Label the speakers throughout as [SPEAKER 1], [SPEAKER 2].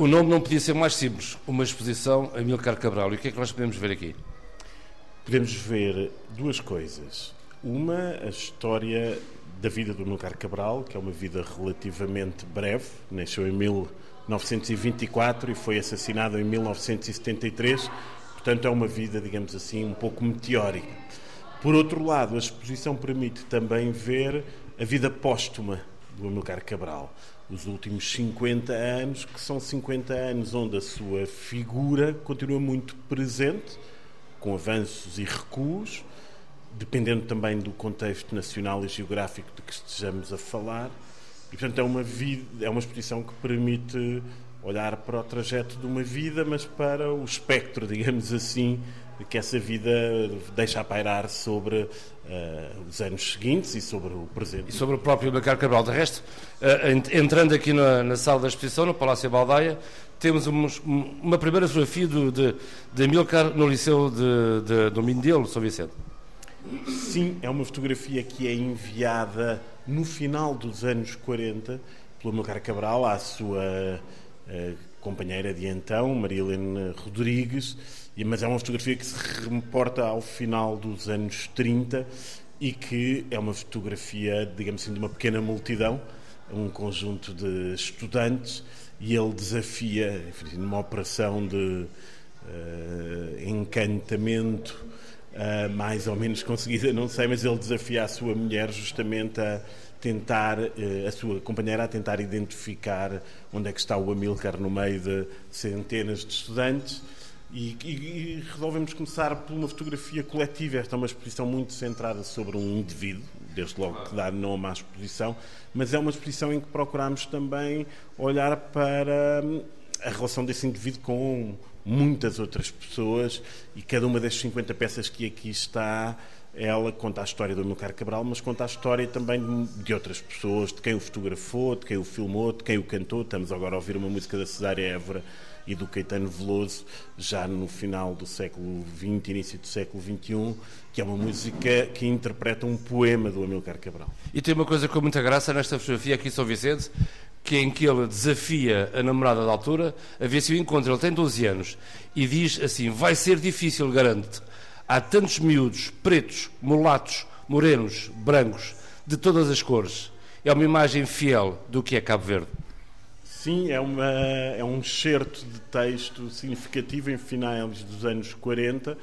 [SPEAKER 1] O nome não podia ser mais simples, uma exposição a Milcar Cabral. E o que é que nós podemos ver aqui?
[SPEAKER 2] Podemos ver duas coisas. Uma, a história da vida do Milcar Cabral, que é uma vida relativamente breve, nasceu em 1924 e foi assassinado em 1973, portanto é uma vida, digamos assim, um pouco meteórica. Por outro lado, a exposição permite também ver a vida póstuma do Amilcar Cabral. Os últimos 50 anos, que são 50 anos onde a sua figura continua muito presente, com avanços e recuos, dependendo também do contexto nacional e geográfico de que estejamos a falar. E, portanto, é uma, vida, é uma exposição que permite olhar para o trajeto de uma vida, mas para o espectro, digamos assim, que essa vida deixa a pairar sobre uh, os anos seguintes e sobre o presente.
[SPEAKER 1] E sobre o próprio Macar Cabral. De resto, uh, entrando aqui na, na, sala da exposição, no Palácio Baldaia, temos um, uma primeira fotografia do, de, de Amilcar no Liceu de, de, do Mindelo, São Vicente.
[SPEAKER 2] Sim, é uma fotografia que é enviada no final dos anos 40 pelo Amilcar Cabral à sua uh, companheira de então, Maria Helena Rodrigues, mas é uma fotografia que se reporta ao final dos anos 30 e que é uma fotografia, digamos assim, de uma pequena multidão, um conjunto de estudantes, e ele desafia, enfim, numa operação de uh, encantamento uh, mais ou menos conseguida, não sei, mas ele desafia a sua mulher justamente a tentar, uh, a sua companheira a tentar identificar onde é que está o Amilcar no meio de centenas de estudantes e, e, e, resolvemos começar por uma fotografia coletiva. Esta é uma exposição muito centrada sobre um indivíduo, desde logo que dá nome à exposição, mas é uma exposição em que procuramos também olhar para hum, a relação desse indivíduo com muitas outras pessoas e cada uma das 50 peças que aqui está ela conta a história do Amilcar Cabral, mas conta a história também de outras pessoas, de quem o fotografou, de quem o filmou, de quem o cantou. Estamos agora a ouvir uma música da Cesária Évora e do Caetano Veloso, já no final do século XX, início do século XXI, que é uma música que interpreta um poema do Amilcar Cabral.
[SPEAKER 1] E tem uma coisa com muita graça nesta fotografia aqui em São Vicente, que é em que ele desafia a namorada da altura a ver se o encontra. Ele tem 12 anos e diz assim: vai ser difícil, garanto. Há tantos miúdos, pretos, mulatos, morenos, brancos, de todas as cores. É uma imagem fiel do que é Cabo Verde.
[SPEAKER 2] Sim, é, uma, é um excerto de texto significativo em finais dos anos 40.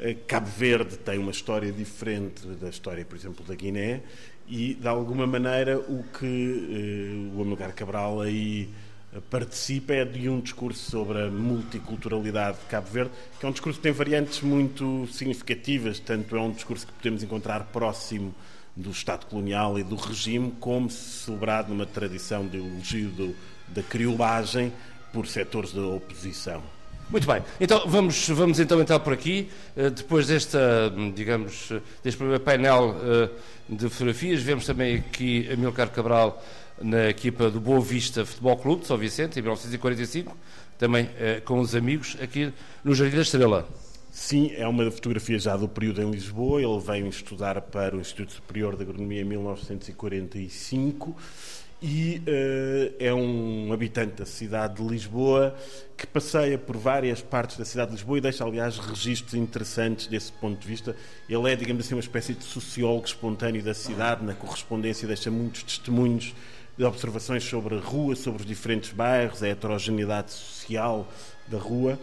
[SPEAKER 2] Eh, Cabo Verde tem uma história diferente da história, por exemplo, da Guiné, e de alguma maneira o que uh, o Amilcar Cabral aí eh, participa é de um discurso sobre a multiculturalidade de Cabo Verde, que é um discurso que tem variantes muito significativas, tanto é um discurso que podemos encontrar próximo do Estado colonial e do regime, como celebrado numa tradição de elogio do, da criolagem por setores da oposição.
[SPEAKER 1] Muito bem, então vamos, vamos então entrar por aqui, eh, depois desta, digamos, deste primeiro painel eh, de fotografias, vemos também aqui Amilcar Cabral na equipa do Boa Vista Futebol Clube de São Vicente, em 1945, também eh, com os amigos aqui no Jardim da Estrela.
[SPEAKER 2] Sim, é uma fotografia já do período em Lisboa. Ele veio estudar para o Instituto Superior de Agronomia em 1945 e uh, é um habitante da cidade de Lisboa que passeia por várias partes da cidade de Lisboa e deixa, aliás, registros interessantes desse ponto de vista. Ele é, digamos assim, uma espécie de sociólogo espontâneo da cidade, na correspondência deixa muitos testemunhos de observações sobre a rua, sobre os diferentes bairros, a heterogeneidade social da rua.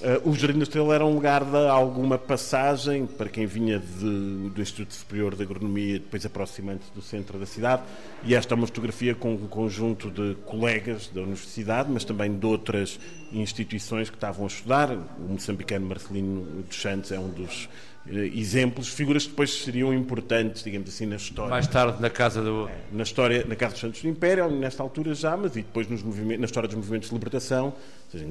[SPEAKER 2] Uh, o Jardim da era um lugar de alguma passagem para quem vinha de, do Instituto Superior de Agronomia, depois aproximante do centro da cidade. E esta é uma fotografia com um conjunto de colegas da universidade, mas também de outras instituições que estavam a estudar. O moçambicano Marcelino dos Santos é um dos exemplos, figuras que depois seriam importantes, digamos assim, na história.
[SPEAKER 1] Mais tarde na Casa do...
[SPEAKER 2] É, na história, na Casa dos Santos do Império, nesta altura já, mas e depois nos na história dos movimentos de libertação, seja em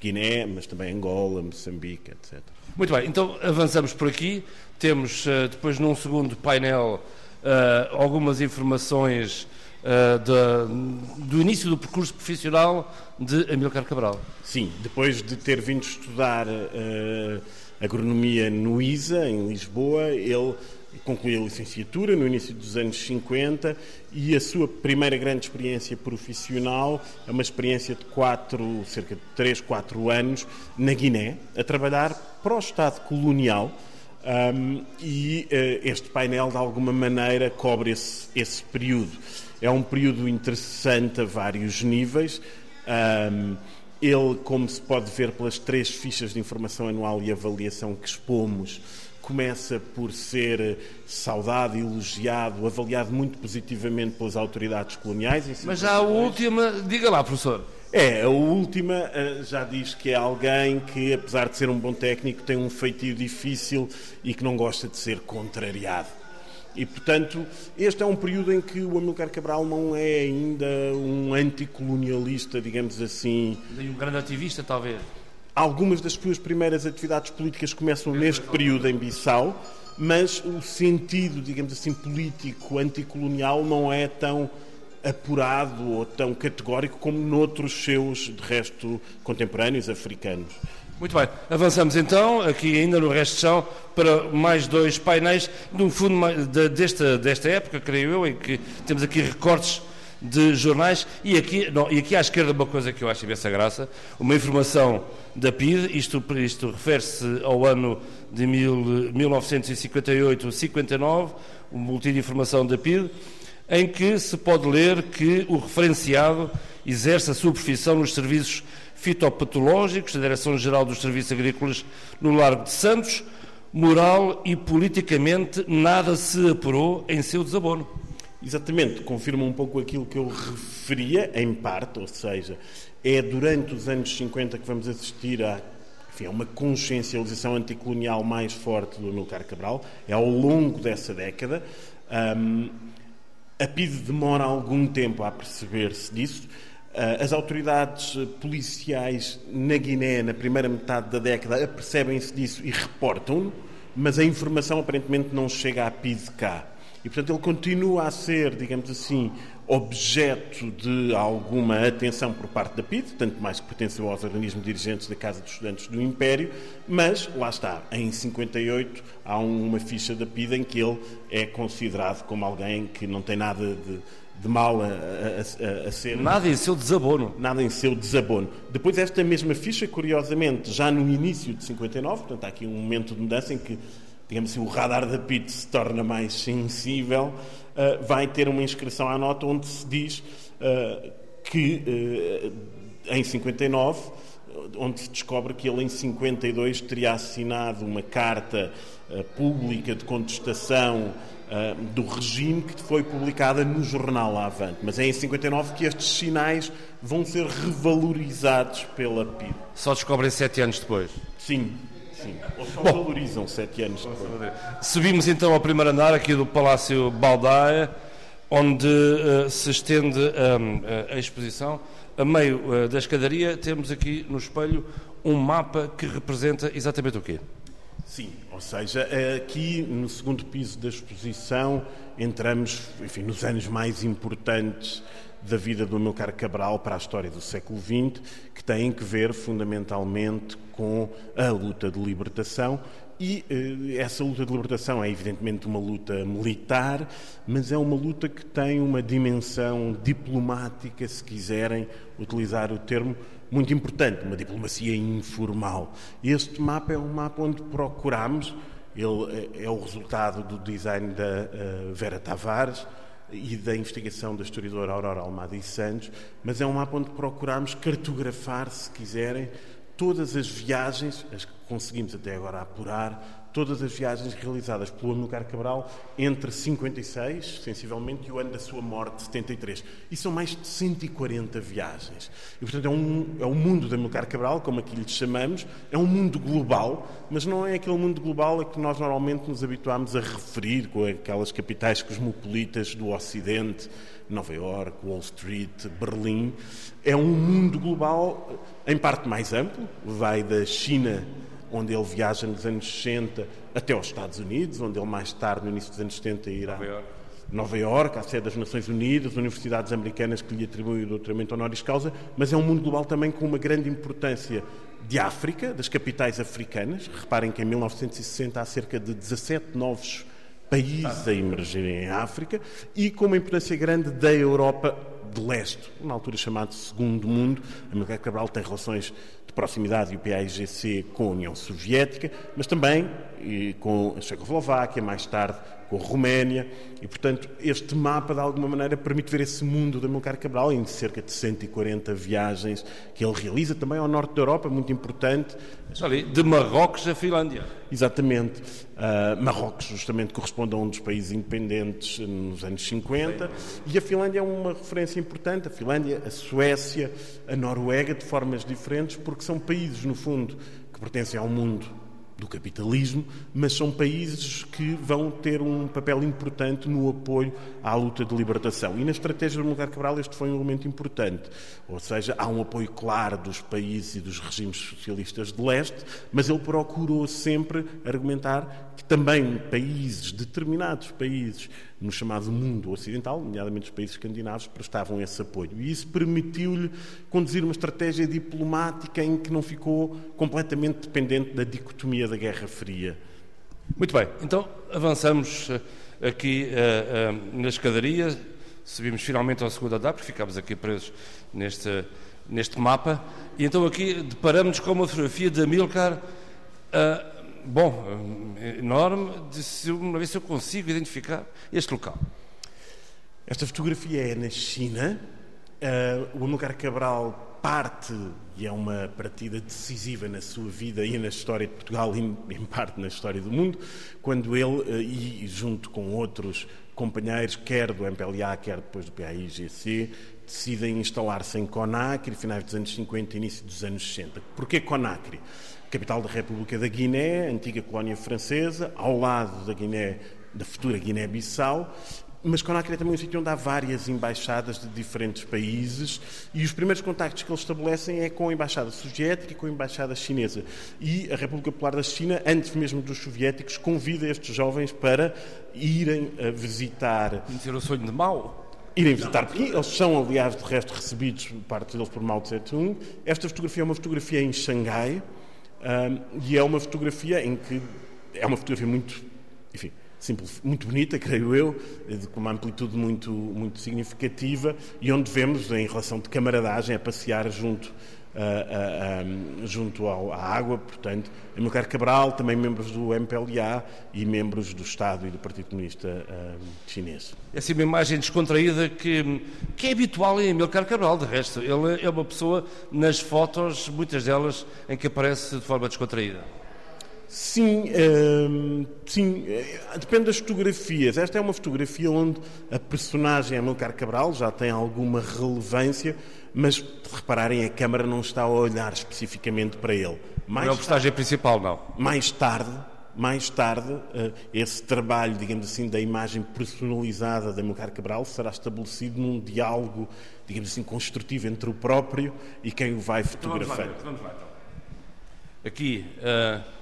[SPEAKER 2] Guiné, mas também Angola, Moçambique, etc.
[SPEAKER 1] Muito bem, então avançamos por aqui, temos eh, depois num segundo painel uh, algumas informações de, do início do percurso profissional de Amilcar Cabral.
[SPEAKER 2] Sim, depois de ter vindo estudar... Agronomia no ISA, em Lisboa. Ele concluiu a licenciatura no início dos anos 50 e a sua primeira grande experiência profissional é uma experiência de quatro, cerca de 3, 4 anos na Guiné, a trabalhar para o Estado colonial. Um, e uh, este painel, de alguma maneira, cobre esse, esse, período. É um período interessante a vários níveis. Um, ele, como se pode ver pelas três fichas de informação anual e avaliação que expomos, começa por ser saudado, elogiado, avaliado muito positivamente pelas autoridades coloniais.
[SPEAKER 1] Mas já a última, diga lá, professor.
[SPEAKER 2] É, a última eh, já diz que é alguém que, apesar de ser um bom técnico, tem um feitio difícil e que não gosta de ser contrariado. E, portanto, este é um período em que o Amilcar Cabral não é ainda um anticolonialista, digamos assim.
[SPEAKER 1] Nem um grande ativista, talvez.
[SPEAKER 2] Algumas das suas primeiras atividades políticas começam neste período em Bissau, mas o sentido, digamos assim, político anticolonial não é tão apurado ou tão categórico como noutros seus, de resto, contemporâneos africanos.
[SPEAKER 1] Muito bem, avançamos então, aqui ainda no resto de chão, para mais dois painéis, no fundo desta, desta época, creio eu, em que temos aqui recortes de jornais. E aqui, não, e aqui à esquerda uma coisa que eu acho imensa graça, uma informação da PID, isto, isto refere-se ao ano de mil, 1958-59, o boletim de informação da PID, em que se pode ler que o referenciado exerce a sua profissão nos serviços fitopatológicos da Direção-Geral dos Serviços Agrícolas no Largo de Santos, moral e politicamente nada se apurou em seu desabono.
[SPEAKER 2] Exatamente, confirma um pouco aquilo que eu referia, em parte, ou seja, é durante os anos 50 que vamos assistir a, enfim, uma consciencialização anticolonial mais forte do Amilcar Cabral, é ao longo dessa década. Um, a PIDE demora algum tempo a perceber-se disso. Uh, as autoridades policiais na Guiné, na primeira metade da década, apercebem-se disso e reportam-no, mas a informação aparentemente não chega à PIDE cá. E, portanto, ele continua a ser, digamos assim, objeto de alguma atenção por parte da PID, tanto mais que pertenceu aos organismos dirigentes da Casa dos Estudantes do Império, mas, lá está, em 58 há uma ficha da PID em que ele é considerado como alguém que não tem nada de, de mal a, a, a, ser.
[SPEAKER 1] Nada em seu desabono.
[SPEAKER 2] Nada em seu desabono. Depois, esta mesma ficha, curiosamente, já no início de 59, portanto, há aqui um momento de mudança em que digamos assim, o radar da PIT se torna mais sensível, uh, vai ter uma inscrição à nota onde se diz uh, que uh, em 59, onde se descobre que ele em 52 teria assinado uma carta pública de contestação do regime que foi publicada no jornal Avante. Mas é em 59 que estes sinais vão ser revalorizados pela PID.
[SPEAKER 1] Só descobrem sete anos depois?
[SPEAKER 2] Sim. Sim. Ou só Bom, valorizam sete anos depois.
[SPEAKER 1] Subimos então ao primeiro andar aqui do Palácio Baldaia, onde uh, se estende um, a exposição. A meio uh, da escadaria temos aqui no espelho um mapa que representa exatamente o quê?
[SPEAKER 2] Sim, ou seja, aqui no segundo piso da exposição entramos, enfim, nos anos mais importantes da vida do Amilcar Cabral para a história do século XX, que têm que ver fundamentalmente com a luta de libertação. E eh, essa luta de libertação é evidentemente uma luta militar, mas é uma luta que tem uma dimensão diplomática, se quiserem utilizar o termo, muito importante, uma diplomacia informal. Este mapa é um mapa onde procuramos, ele é, é o resultado do design da uh, Vera Tavares, e da investigação da historiadora Aurora Almada e Santos, mas é um mapa onde procuramos cartografar, se quiserem, todas as viagens, as que conseguimos até agora apurar, todas as viagens realizadas pelo Amilcar Cabral entre 56, sensivelmente, e o ano da sua morte, 73. E são mais de 140 viagens. E, portanto, é um, é um mundo de Amilcar Cabral, como aqui lhe chamamos, é um mundo global, mas não é aquele mundo global a que nós normalmente nos habituamos a referir com aquelas capitais cosmopolitas do Ocidente, Nova York, Wall Street, Berlim. É um mundo global, em parte mais amplo, vai da China onde ele viaja nos anos 60 até aos Estados Unidos, onde ele mais tarde, no início dos anos 70, irá Nova York, Nova York à sede das Nações Unidas, universidades americanas que lhe atribuem o doutoramento honoris causa, mas é um mundo global também com uma grande importância de África, das capitais africanas. Reparem que em 1960 há cerca de 17 novos países a emergerem em África e com uma importância grande da Europa de leste, na altura chamado Segundo Mundo. Amílcar Cabral tem relações de proximidade e o PAIGC com a União Soviética, mas também com a Checoslováquia, mais tarde com a Roménia, e portanto este mapa de alguma maneira permite ver esse mundo de Amilcar Cabral em cerca de 140 viagens que ele realiza também ao norte da Europa, muito importante.
[SPEAKER 1] Ali, de Marrocos a Finlândia.
[SPEAKER 2] Exatamente. Uh, Marrocos justamente corresponde a um dos países independentes nos anos 50 e a Finlândia é uma referência importante, a Finlândia, a Suécia, a Noruega, de formas diferentes, porque são países, no fundo, que pertencem ao mundo do capitalismo, mas são países que vão ter um papel importante no apoio à luta de libertação. E na estratégia do Lugar Cabral este foi um elemento importante. Ou seja, há um apoio claro dos países e dos regimes socialistas de leste, mas ele procurou sempre argumentar que também países, determinados países no chamado mundo ocidental, nomeadamente os países escandinavos, prestavam esse apoio. E isso permitiu-lhe conduzir uma estratégia diplomática em que não ficou completamente dependente da dicotomia da Guerra Fria.
[SPEAKER 1] Muito bem, então avançamos eh, aqui uh, uh, na escadaria, subimos finalmente ao segundo andar, porque ficámos aqui presos neste, neste mapa, e então aqui deparamos com uma fotografia de Amilcar. Uh, bom, enorme, de uma vez se eu consigo identificar este local.
[SPEAKER 2] Esta fotografia é na China. Uh, o Amilcar Cabral parte, e é uma partida decisiva na sua vida e na história de Portugal, e em parte na história do mundo, quando ele, uh, e junto com outros companheiros, quer do MPLA, quer depois do PAIGC, decidem instalar-se em Conakry, finais dos anos 50 e início dos anos 60. Porquê Conakry? Capital da República da Guiné, antiga colónia francesa, ao lado da Guiné, da futura Guiné-Bissau, mas Conakry é também um sítio onde há várias embaixadas de diferentes países e os primeiros contactos que eles estabelecem é com a embaixada soviética e com a embaixada chinesa. E a República Popular da China, antes mesmo dos soviéticos, convida estes jovens para irem a visitar.
[SPEAKER 1] Conhecer o sonho de Mao?
[SPEAKER 2] irem visitar Pequim. Eles são, aliás, de resto recebidos, parte deles por Mao Tse-tung. Esta fotografia é uma fotografia em Xangai, e é uma fotografia em que é uma fotografia muito, enfim, simples, muito bonita, creio eu, com uma amplitude muito, muito significativa e onde vemos, em relação de camaradagem, a passear junto, uh, uh, junto ao, à água, portanto, Amilcar Cabral, também membros do MPLA e membros do Estado e do Partido Comunista uh, Chinês.
[SPEAKER 1] É assim uma imagem descontraída que, que é habitual em Amilcar Cabral, de resto. Ele é uma pessoa, nas fotos, muitas delas, em que aparece de forma descontraída.
[SPEAKER 2] Sim, hum, sim, eh, depende das fotografias. Esta é uma fotografia onde a personagem Amilcar Cabral já tem alguma relevância, mas repararem, a câmara não está a olhar especificamente para ele.
[SPEAKER 1] Mais não é a personagem principal, não.
[SPEAKER 2] Mais tarde, mais tarde, eh, esse trabalho, digamos assim, da imagem personalizada de Amilcar Cabral será estabelecido num diálogo, digamos assim, construtivo entre o próprio e quem o vai fotografar. Então vamos lá, vamos lá então.
[SPEAKER 1] Aqui. Uh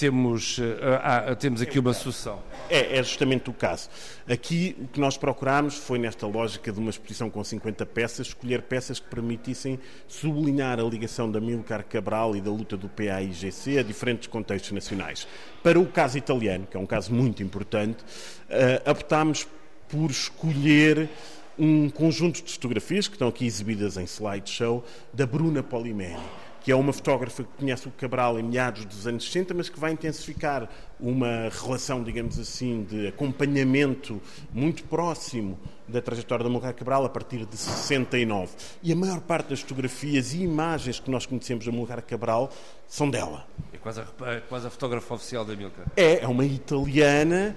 [SPEAKER 1] temos, ah, temos aqui uma sucessão.
[SPEAKER 2] É, é justamente o caso. Aqui o que nós procurámos foi, nesta lógica de uma exposição com 50 peças, escolher peças que permitissem sublinhar a ligação da Milcar Cabral e da luta do PAIGC a diferentes contextos nacionais. Para o caso italiano, que é um caso muito importante, uh, optámos por escolher um conjunto de fotografias que estão aqui exibidas em slideshow da Bruna Polimeni que é uma fotógrafa que conhece o Cabral em meados dos anos 60, mas que vai intensificar uma relação, digamos assim, de acompanhamento muito próximo da trajetória da Mulher Cabral a partir de 69. E a maior parte das fotografias e imagens que nós conhecemos da Mulher Cabral são dela.
[SPEAKER 1] É quase a, é quase a fotógrafa oficial da Milka.
[SPEAKER 2] É, é uma italiana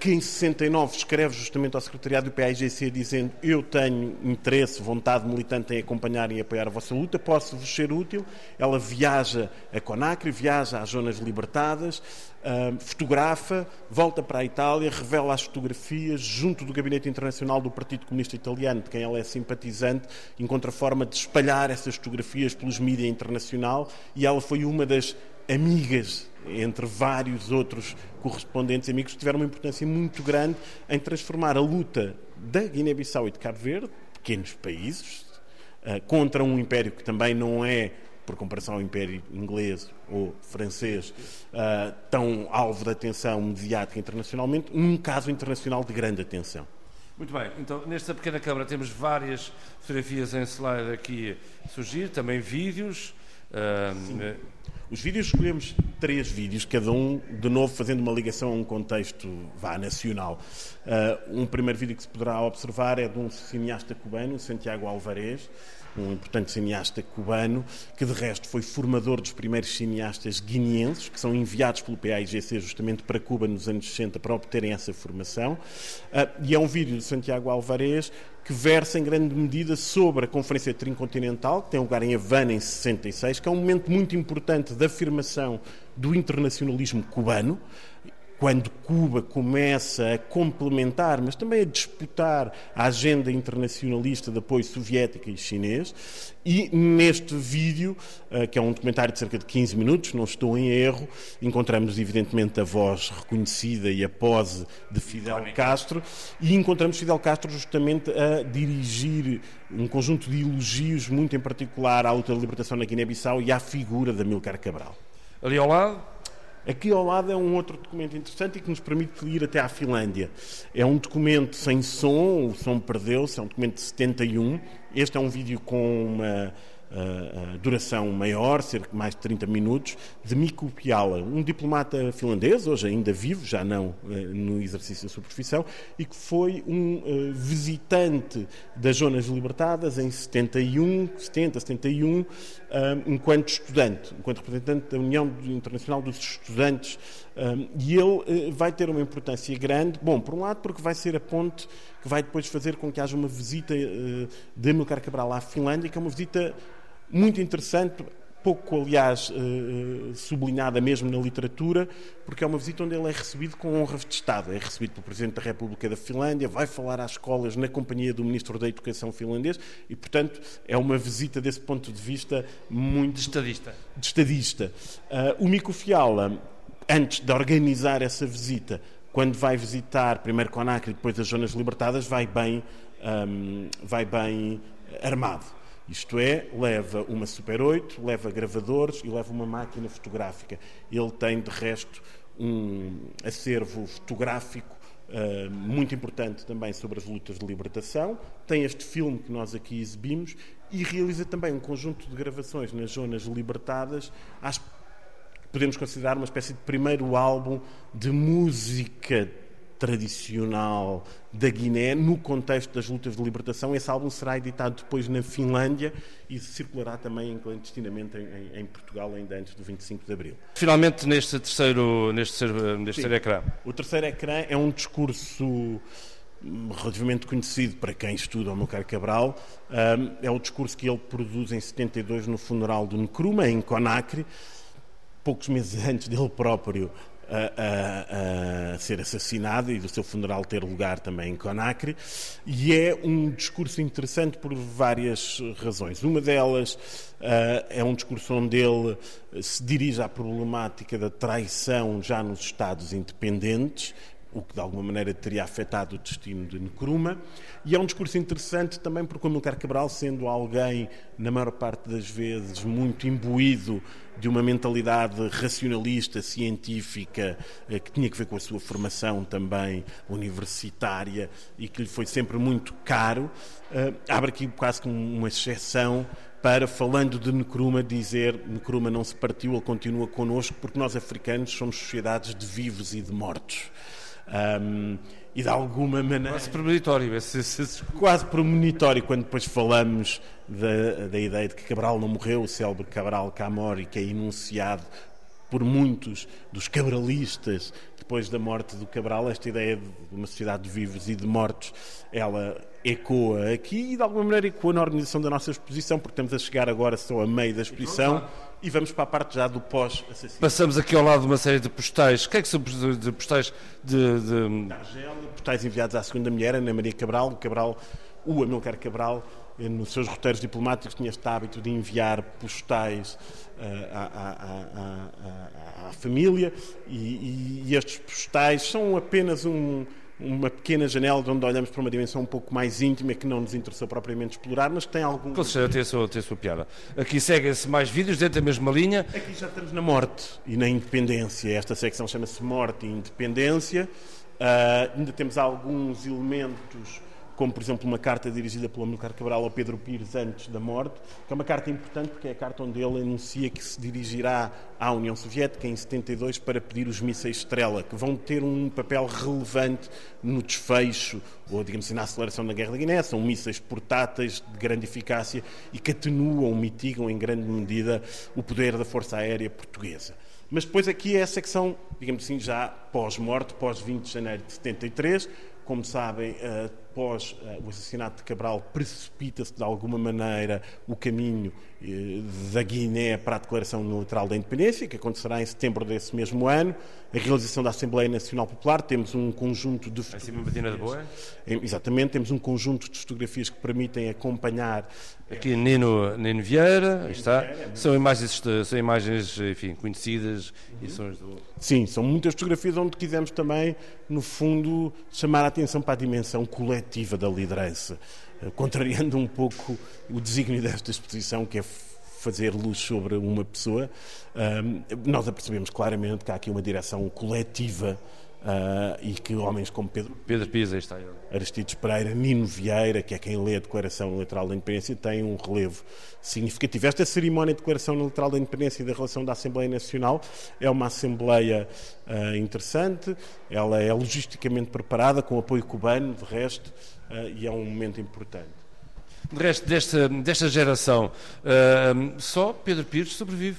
[SPEAKER 2] que em 69 escreve justamente ao secretariado do PAIGC dizendo eu tenho interesse, vontade militante em acompanhar e apoiar a vossa luta, posso-vos ser útil. Ela viaja a Conacre, viaja às zonas libertadas, uh, fotografa, volta para a Itália, revela as fotografias junto do Gabinete Internacional do Partido Comunista Italiano, de quem ela é simpatizante, encontra forma de espalhar essas fotografias pelos mídias internacional e ela foi uma das amigas entre vários outros correspondentes amigos, que tiveram uma importância muito grande em transformar a luta da Guiné-Bissau e de Cabo Verde, pequenos países, uh, contra um império que também não é por comparação ao Império Inglês ou francês, uh, tão alvo de atenção mediática internacionalmente, um caso internacional de grande atenção.
[SPEAKER 1] Muito bem, então nesta pequena câmara temos várias fotografias em slide aqui a surgir, também vídeos.
[SPEAKER 2] Uh, os vídeos, escolhemos três vídeos, cada um, de novo, fazendo uma ligação a um contexto vá, nacional. Uh, um primeiro vídeo que se poderá observar é de um cineasta cubano, Santiago Alvarez, um importante cineasta cubano, que de resto foi formador dos primeiros cineastas guineenses, que são enviados pelo PAIGC justamente para Cuba nos anos 60 para obterem essa formação. Uh, e é um vídeo de Santiago Alvarez que versa em grande medida sobre a Conferência Trincontinental, que tem lugar em Havana em 66, que é um momento muito importante da afirmação do internacionalismo cubano quando Cuba começa a complementar, mas também a disputar a agenda internacionalista de apoio soviética e chinês. E neste vídeo, eh, que é um documentário de cerca de 15 minutos, não estou em erro, encontramos evidentemente a voz reconhecida e a pose de Fidel Castro, e encontramos Fidel Castro justamente a dirigir um conjunto de elogios, muito em particular à luta de libertação na Guiné-Bissau e à figura de Amilcar Cabral.
[SPEAKER 1] Ali ao lado,
[SPEAKER 2] Aqui ao lado é um outro documento interessante e que nos permite ir até à Finlândia. É um documento sem som, o som perdeu-se, é um documento de 71. Este é um vídeo com uma uh, duração maior, cerca de mais de 30 minutos, de Mikko Piala, um diplomata finlandês, hoje ainda vivo, já não uh, no exercício da sua profissão, e que foi um uh, visitante das Zonas Libertadas em 71, 70, 71, enquanto estudante, enquanto representante da União Internacional dos Estudantes, e ele vai ter uma importância grande, bom, por um lado porque vai ser a ponte que vai depois fazer com que haja uma visita de Amilcar Cabral à Finlândia, que é uma visita muito interessante, pouco, aliás, eh, sublinhada mesmo na literatura, porque é uma visita onde ele é recebido com honras de Estado. É recebido pelo Presidente da República da Finlândia, vai falar às escolas na companhia do Ministro da Educação finlandês e, portanto, é uma visita desse ponto de vista muito.
[SPEAKER 1] De estadista.
[SPEAKER 2] De estadista. Uh, o Mico Fiala, antes de organizar essa visita, quando vai visitar primeiro Conakry e depois as Zonas Libertadas, vai bem, um, vai bem armado isto é, leva uma Super 8, leva gravadores e leva uma máquina fotográfica. Ele tem, de resto, um acervo fotográfico uh, muito importante também sobre as lutas de libertação. Tem este filme que nós aqui exibimos e realiza também um conjunto de gravações nas zonas libertadas, podemos considerar uma espécie de primeiro álbum de música tradicional da Guiné no contexto das lutas de libertação. Esse álbum será editado depois na Finlândia e circulará também clandestinamente em, em, Portugal ainda antes do 25 de Abril.
[SPEAKER 1] Finalmente, neste terceiro, neste terceiro, neste terceiro ecrã.
[SPEAKER 2] O terceiro ecrã é um discurso relativamente conhecido para quem estuda o Melcar Cabral. é o discurso que ele produz em 72 no funeral do Nkrumah, em Conakry, poucos meses antes dele próprio a, a, a, ser assassinado e do seu funeral ter lugar também em Conakry. E é um discurso interessante por várias razões. Uma delas uh, é um discurso onde ele se dirige à problemática da traição já nos Estados independentes, o que de alguma maneira teria afetado o destino de Nkrumah. E é um discurso interessante também porque o Amilcar Cabral, sendo alguém, na maior parte das vezes, muito imbuído de uma mentalidade racionalista, científica, eh, que tinha que ver com a sua formação também universitária e que lhe foi sempre muito caro, eh, abre aqui quase como uma exceção para, falando de Nkrumah, dizer Nkrumah não se partiu, ele continua connosco, porque nós africanos somos sociedades de vivos e de mortos. Um, e de alguma maneira.
[SPEAKER 1] Quase premonitório, esse,
[SPEAKER 2] esse... quase premonitório, quando depois falamos da, da ideia de que Cabral não morreu, o célebre Cabral Camori, que é enunciado por muitos dos cabralistas depois da morte do Cabral, esta ideia de uma sociedade de vivos e de mortos, ela ecoa aqui e de alguma maneira ecoa na organização da nossa exposição, porque estamos a chegar agora só a meio da exposição e vamos para a parte já do pós-assassinato.
[SPEAKER 1] Passamos aqui ao lado de uma série de postais. O que é que são de postais de. de...
[SPEAKER 2] Argélia, postais enviados à segunda mulher, Ana Maria Cabral. O Cabral, o Amilcar Cabral, eh, nos seus roteiros diplomáticos, tinha este hábito de enviar postais uh, à, à, à, à, família e, e estes postais são apenas um uma pequena janela de onde olhamos para uma dimensão um pouco mais íntima que não nos interessou propriamente explorar, mas que tem algum.
[SPEAKER 1] Com certeza tem a sua, tem a sua piada. Aqui seguem-se mais vídeos dentro da mesma linha.
[SPEAKER 2] Aqui já estamos na morte e na independência. Esta secção chama-se Morte e Independência. Uh, ainda temos alguns elementos como por exemplo uma carta dirigida pelo Amilcar Cabral ao Pedro Pires antes da morte, que é uma carta importante porque é a carta onde ele anuncia que se dirigirá à União Soviética em 72 para pedir os mísseis Estrela, que vão ter um papel relevante no desfecho, ou digamos assim, na aceleração da Guerra da Guiné. São mísseis portáteis de grande eficácia e que atenuam, mitigam em grande medida o poder da Força Aérea Portuguesa. Mas depois aqui é a secção, digamos assim, já pós-morte, pós-20 de janeiro de 73, como sabem, após eh, o assassinato de Cabral, precipita-se de alguma maneira o caminho da Guiné para a declaração unilateral da independência, que acontecerá em setembro desse mesmo ano. A realização da Assembleia Nacional Popular, temos um conjunto de
[SPEAKER 1] fotografias. de Boa?
[SPEAKER 2] Exatamente, temos um conjunto de fotografias que permitem acompanhar.
[SPEAKER 1] Aqui Nino, Nino Vieira, está. É são imagens, são imagens enfim, conhecidas uhum. e são do...
[SPEAKER 2] Sim, são muitas fotografias onde quisemos também, no fundo, chamar a atenção para a dimensão coletiva da liderança, eh, contrariando um pouco o desígnio desta exposição, que é fazer luz sobre uma pessoa. nós apercebemos claramente que há aqui uma direção coletiva Uh, e que homens como Pedro,
[SPEAKER 1] Pedro Pisa, está
[SPEAKER 2] Aristides Pereira, Nino Vieira, que é quem lê a Declaração Unilateral da Independência, têm um relevo significativo. Esta cerimónia de Declaração Unilateral da Independência e da relação da Assembleia Nacional é uma Assembleia uh, interessante, ela é logisticamente preparada, com apoio cubano, de resto, uh, e é um momento importante.
[SPEAKER 1] De resto, desta, desta geração, só Pedro Pires sobrevive.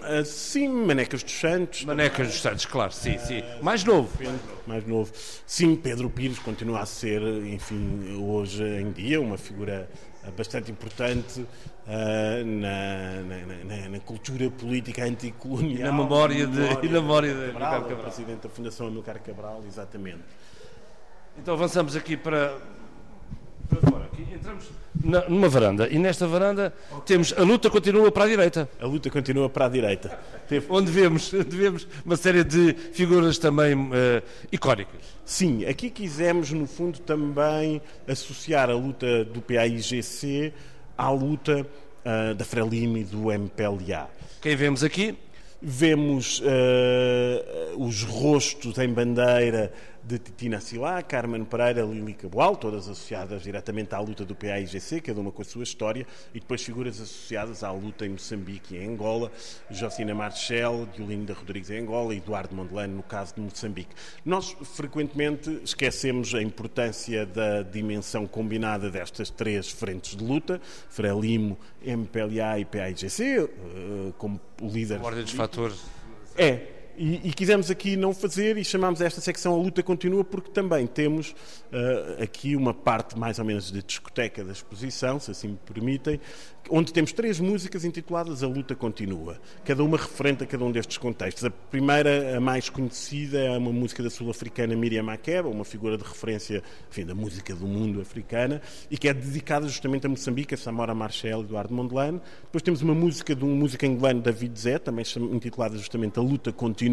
[SPEAKER 2] Uh, sim, Manecas dos Santos.
[SPEAKER 1] Manecas dos Santos, claro, sim, sim. Mais novo.
[SPEAKER 2] Mais novo. Sim, Pedro Pires continua a ser, enfim, hoje em dia, uma figura bastante importante uh, na, na, na, na, cultura política anticolonial.
[SPEAKER 1] E na memória de, memória e na memória de
[SPEAKER 2] Cabral, Cabral. Presidente da Fundação Amilcar Cabral, exatamente.
[SPEAKER 1] Então avançamos aqui para, entramos na, numa varanda. E nesta varanda okay. temos a luta continua para a direita.
[SPEAKER 2] A luta continua para a direita.
[SPEAKER 1] Teve... Onde vemos, vemos uma série de figuras também uh, icónicas.
[SPEAKER 2] Sim, aqui quisemos, no fundo, também associar a luta do PAIGC à luta uh, da Frelimo e do MPLA.
[SPEAKER 1] Quem vemos aqui?
[SPEAKER 2] Vemos uh, os rostos em bandeira de Titina Silá, Carmen Pereira, Lili Caboal, todas associadas diretamente à luta do PAIGC, cada uma com a sua história, e depois figuras associadas à luta em Moçambique e em Angola, Jocina Marchel, Diolinda Rodrigues em Angola e Eduardo Mondelano no caso de Moçambique. Nós frequentemente esquecemos a importância da dimensão combinada destas três frentes de luta, Frelimo, MPLA e PAIGC, eh, como líderes...
[SPEAKER 1] Ordem dos fatores.
[SPEAKER 2] É, e, e, quisemos aqui não fazer e chamámos esta secção A Luta Continua porque também temos uh, aqui uma parte mais ou menos de discoteca da exposição, se assim me permitem, onde temos três músicas intituladas A Luta Continua, cada uma referente a cada um destes contextos. A primeira, a mais conhecida, é uma música da sul-africana Miriam Makeba, uma figura de referência enfim, da música do mundo africana, e que é dedicada justamente a Moçambique, a Samora Marchel e Eduardo Mondlane. Depois temos uma música de um músico angolano, David Zé, também intitulada justamente A Luta Continua,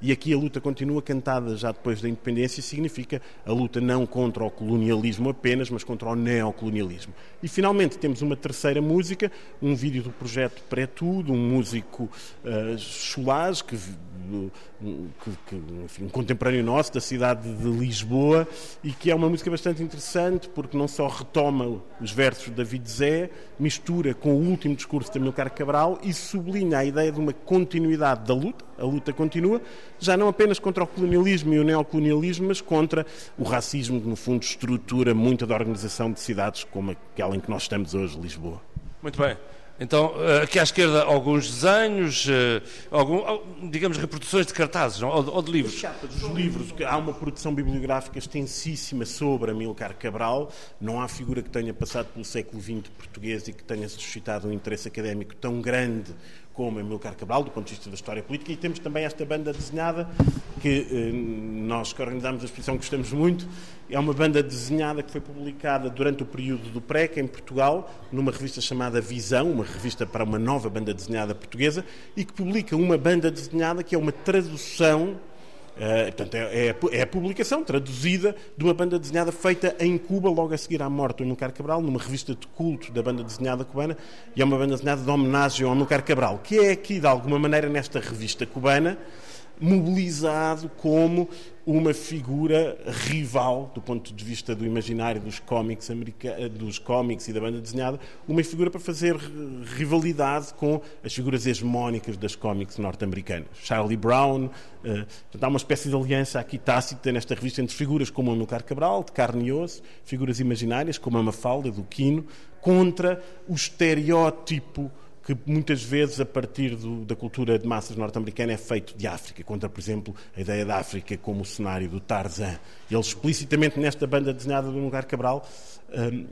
[SPEAKER 2] e aqui a luta continua cantada já depois da independência, significa a luta não contra o colonialismo apenas, mas contra o neocolonialismo. E finalmente temos uma terceira música, um vídeo do projeto Pré-Tudo, um músico uh, que, que, que enfim, um contemporâneo nosso da cidade de Lisboa, e que é uma música bastante interessante porque não só retoma os versos de David Zé, mistura com o último discurso de Amilcar Cabral e sublinha a ideia de uma continuidade da luta, a luta continua, já não apenas contra o colonialismo e o neocolonialismo, mas contra o racismo que, no fundo, estrutura muita da organização de cidades como aquela em que nós estamos hoje, Lisboa.
[SPEAKER 1] Muito bem. Então, eh, aqui à esquerda, alguns desenhos, eh, algum, digamos, reproduções de cartazes não? Ou, de livros.
[SPEAKER 2] Dos livros. Há uma produção bibliográfica extensíssima sobre Amilcar Cabral. Não há figura que tenha passado pelo século XX português e que tenha suscitado um interesse académico tão grande como Amilcar Cabral, do ponto de vista da história política, e temos também esta banda desenhada, que eh, nós que organizamos a exposição gostamos muito, é uma banda desenhada que foi publicada durante o período do PREC em Portugal, numa revista chamada Visão, uma revista para uma nova banda desenhada portuguesa, e que publica uma banda desenhada que é uma tradução Uh, portanto, é, é, é, a publicação traduzida de uma banda desenhada feita em Cuba, logo a seguir à morte do Amilcar Cabral, numa revista de culto da banda desenhada cubana, e é uma banda desenhada de homenagem ao Amilcar Cabral, que é aqui, de alguma maneira, nesta revista cubana, mobilizado como uma figura rival do ponto de vista do imaginário dos cómics, dos cómics e da banda desenhada, uma figura para fazer rivalidade com as figuras hegemónicas das cómics norte-americanas. Charlie Brown, portanto, há uma espécie de aliança aqui tácita nesta revista entre figuras como Amilcar Cabral, de carne e osso, figuras imaginárias como a Mafalda, do Quino, contra o estereótipo que muitas vezes, a partir do, da cultura de massas norte-americana, é feito de África, contra, por exemplo, a ideia da África como o cenário do Tarzan. Eles, explicitamente, nesta banda desenhada do Lugar Cabral, um,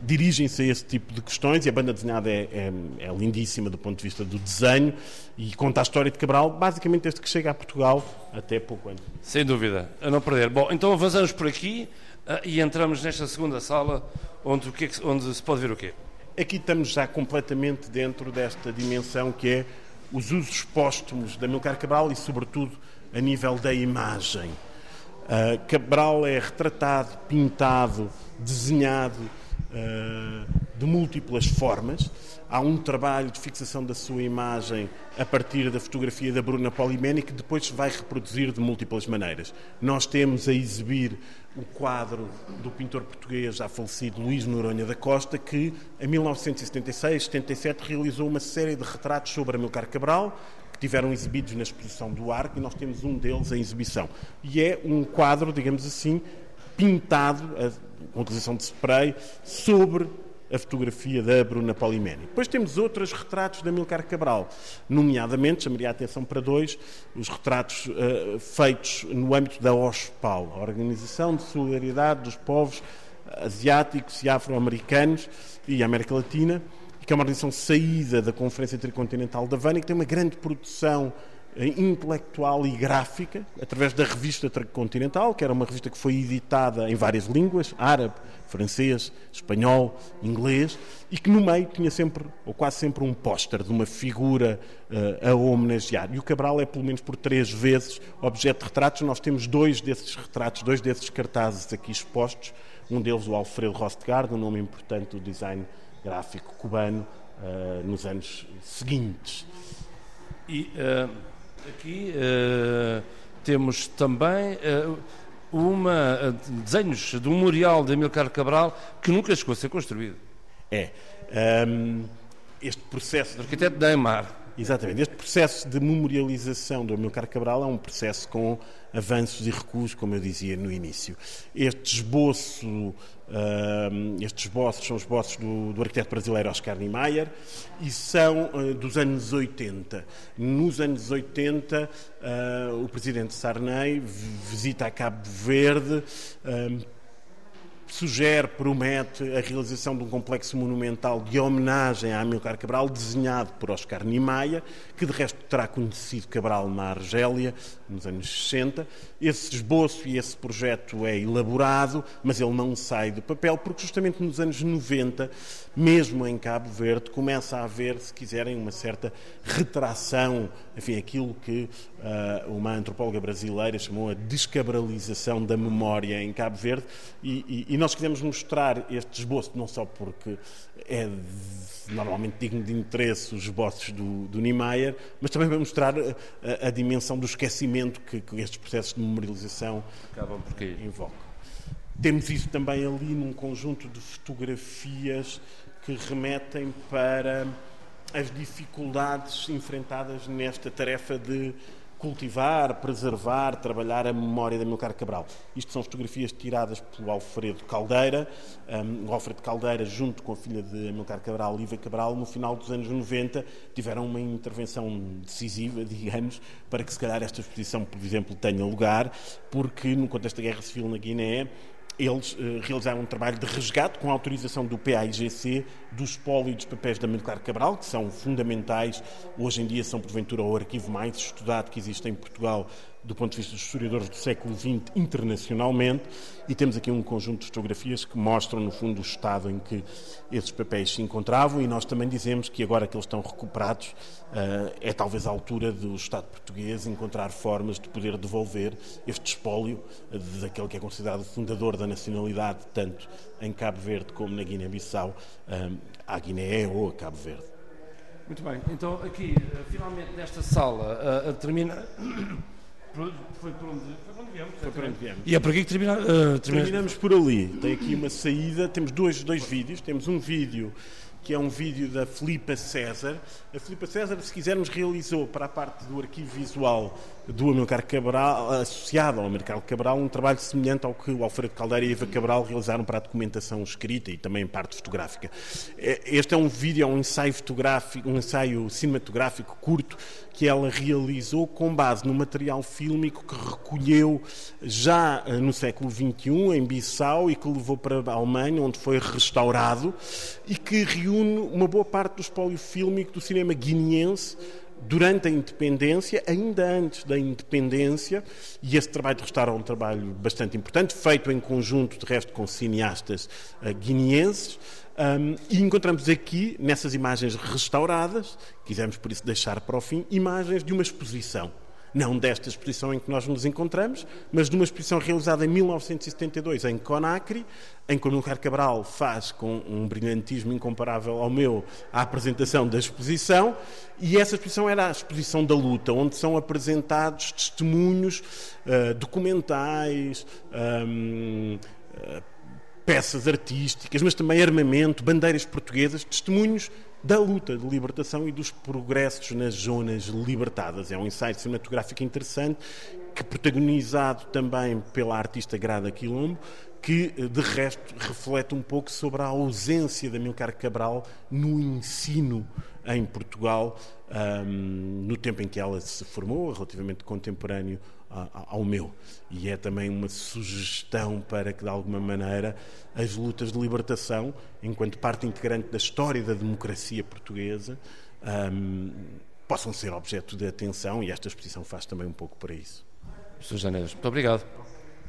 [SPEAKER 2] dirigem-se a esse tipo de questões e a banda desenhada é, é, é, lindíssima do ponto de vista do desenho e conta a história de Cabral, basicamente desde que chega a Portugal até pouco antes.
[SPEAKER 1] Sem dúvida, a não perder. Bom, então avançamos por aqui uh, e entramos nesta segunda sala onde, o que é que, onde se pode ver o quê?
[SPEAKER 2] Aqui estamos já completamente dentro desta dimensão que é os usos póstumos da Milcar Cabral e, sobretudo, a nível da imagem. Uh, Cabral é retratado, pintado, desenhado uh, de múltiplas formas. Há um trabalho de fixação da sua imagem a partir da fotografia da Bruna Polimeni que depois se vai reproduzir de múltiplas maneiras. Nós temos a exibir o quadro do pintor português já falecido Luís Noronha da Costa, que em 1976, 77 realizou uma série de retratos sobre Amilcar Cabral, que tiveram exibidos na exposição do Arco, e nós temos um deles em exibição. E é um quadro, digamos assim, pintado, com utilização de spray, sobre a fotografia da Bruna Polimeni. Depois temos outros retratos da Milcar Cabral, nomeadamente, chamaria a atenção para dois, os retratos uh, feitos no âmbito da OSPAL, a Organização de Solidariedade dos Povos Asiáticos e Afro-Americanos e América Latina, que é uma organização saída da Conferência Intercontinental da Havana e que tem uma grande produção intelectual e gráfica, através da revista Transcontinental, que era uma revista que foi editada em várias línguas, árabe, francês, espanhol, inglês, e que no meio tinha sempre, ou quase sempre, um póster de uma figura uh, a homenagear. E o Cabral é, pelo menos por três vezes, objeto de retratos. Nós temos dois desses retratos, dois desses cartazes aqui expostos. Um deles, o Alfredo Rostgard, um nome importante do design gráfico cubano, uh, nos anos seguintes.
[SPEAKER 1] E... Uh Aqui uh, temos também uh, uma, uh, desenhos de um memorial de Amilcar Cabral que nunca chegou a ser construído.
[SPEAKER 2] É. Um, este processo.
[SPEAKER 1] Do arquiteto Neymar.
[SPEAKER 2] Exatamente. Este processo de memorialização do Amilcar Cabral é um processo com avanços e recuos, como eu dizia no início. Este esboço, uh, estes esboços são os esboços do, do, arquiteto brasileiro Oscar Niemeyer e são uh, dos anos 80. Nos anos 80, uh, ah, o presidente Sarney visita a Cabo Verde sugere, promete a realização de um complexo monumental de homenagem a Amilcar Cabral, desenhado por Oscar Niemeyer, que de resto terá conhecido Cabral na Argélia, nos anos 60. Esse esboço e esse projeto é elaborado, mas ele não sai do papel, porque justamente nos anos 90, mesmo em Cabo Verde, começa a haver, se quiserem, uma certa retração, enfim, aquilo que uh, uma antropóloga brasileira chamou a descabralização da memória em Cabo Verde, e, e, nós queremos mostrar este esboço, não só porque é normalmente digno de interesse os esboços do, do Niemeyer, mas também para mostrar a, a dimensão do esquecimento que, que, estes processos de memorialização acabam por invocam. Temos isso também ali num conjunto de fotografias que remetem para as dificuldades enfrentadas nesta tarefa de cultivar, preservar, trabalhar a memória de Amilcar Cabral. Isto são fotografias tiradas pelo Alfredo Caldeira, um, o Alfredo Caldeira, junto com a filha de Amilcar Cabral, Lívia Cabral, no final dos anos 90, tiveram uma intervenção decisiva, digamos, para que se calhar esta exposição, por exemplo, tenha lugar, porque no contexto da Guerra Civil na Guiné, eles uh, realizaram um trabalho de resgate com a autorização do PAIGC do espólio dos papéis da Amilcar Cabral, que são fundamentais, hoje em dia são porventura o arquivo mais estudado que existe em Portugal do ponto de vista dos historiadores do século XX internacionalmente, e temos aqui um conjunto de fotografias que mostram, no fundo, o estado em que esses papéis se encontravam, e nós também dizemos que agora que eles estão recuperados, uh, é talvez a altura do Estado português encontrar formas de poder devolver este espólio daquele que é considerado o fundador da nacionalidade, tanto em Cabo Verde como na Guiné-Bissau, uh, à Guiné ou a Cabo Verde.
[SPEAKER 1] Muito bem, então aqui, eh, finalmente nesta sala, uh, termina. Foi por onde, foi por onde viemos. Foi por onde viemos. E é por aqui que termina, uh,
[SPEAKER 2] terminamos por ali. Tem aqui uma saída, temos dois, dois vídeos. Temos um vídeo que é um vídeo da Filipa César. A Filipa César, se quisermos, realizou para a parte do arquivo visual do Amilcar Cabral, associado ao Amilcar Cabral, um trabalho semelhante ao que o Alfredo Caldeira e Eva Cabral realizaram para a documentação escrita e também parte fotográfica. É, este é um vídeo, é um ensaio fotográfico, um ensaio cinematográfico curto que ela realizou com base no material fílmico que recolheu já eh, no século XXI em Bissau e que levou para a Alemanha, onde foi restaurado e que reúne uma boa parte do espólio fílmico do cinema guineense durante a independência, ainda antes da independência, e esse trabalho de restaurar é um trabalho bastante importante, feito em conjunto, de resto, com cineastas uh, guineenses. Um, e encontramos aqui, nessas imagens restauradas, quisemos por isso deixar para o fim, imagens de uma exposição não desta exposição em que nós nos encontramos, mas de uma exposição realizada em 1972 em Conakry, em que o Amilcar Cabral faz com um brilhantismo incomparável ao meu a apresentação da exposição, e essa exposição era a exposição da luta, onde são apresentados testemunhos uh, documentais, um, uh, eh, peças artísticas, mas também armamento, bandeiras portuguesas, testemunhos da luta de libertação e dos progressos nas zonas libertadas. É um ensaio cinematográfico interessante, que protagonizado também pela artista Grada Quilombo, que de resto reflete um pouco sobre a ausência da Milcar Cabral no ensino em Portugal, um, no tempo em que ela se formou, relativamente contemporâneo ao meu. E é também uma sugestão para que, de alguma maneira, as lutas de libertação, enquanto parte integrante da história da democracia portuguesa, um, possam ser objeto de atenção e esta exposição faz também um pouco para isso.
[SPEAKER 1] Sr. Muito obrigado.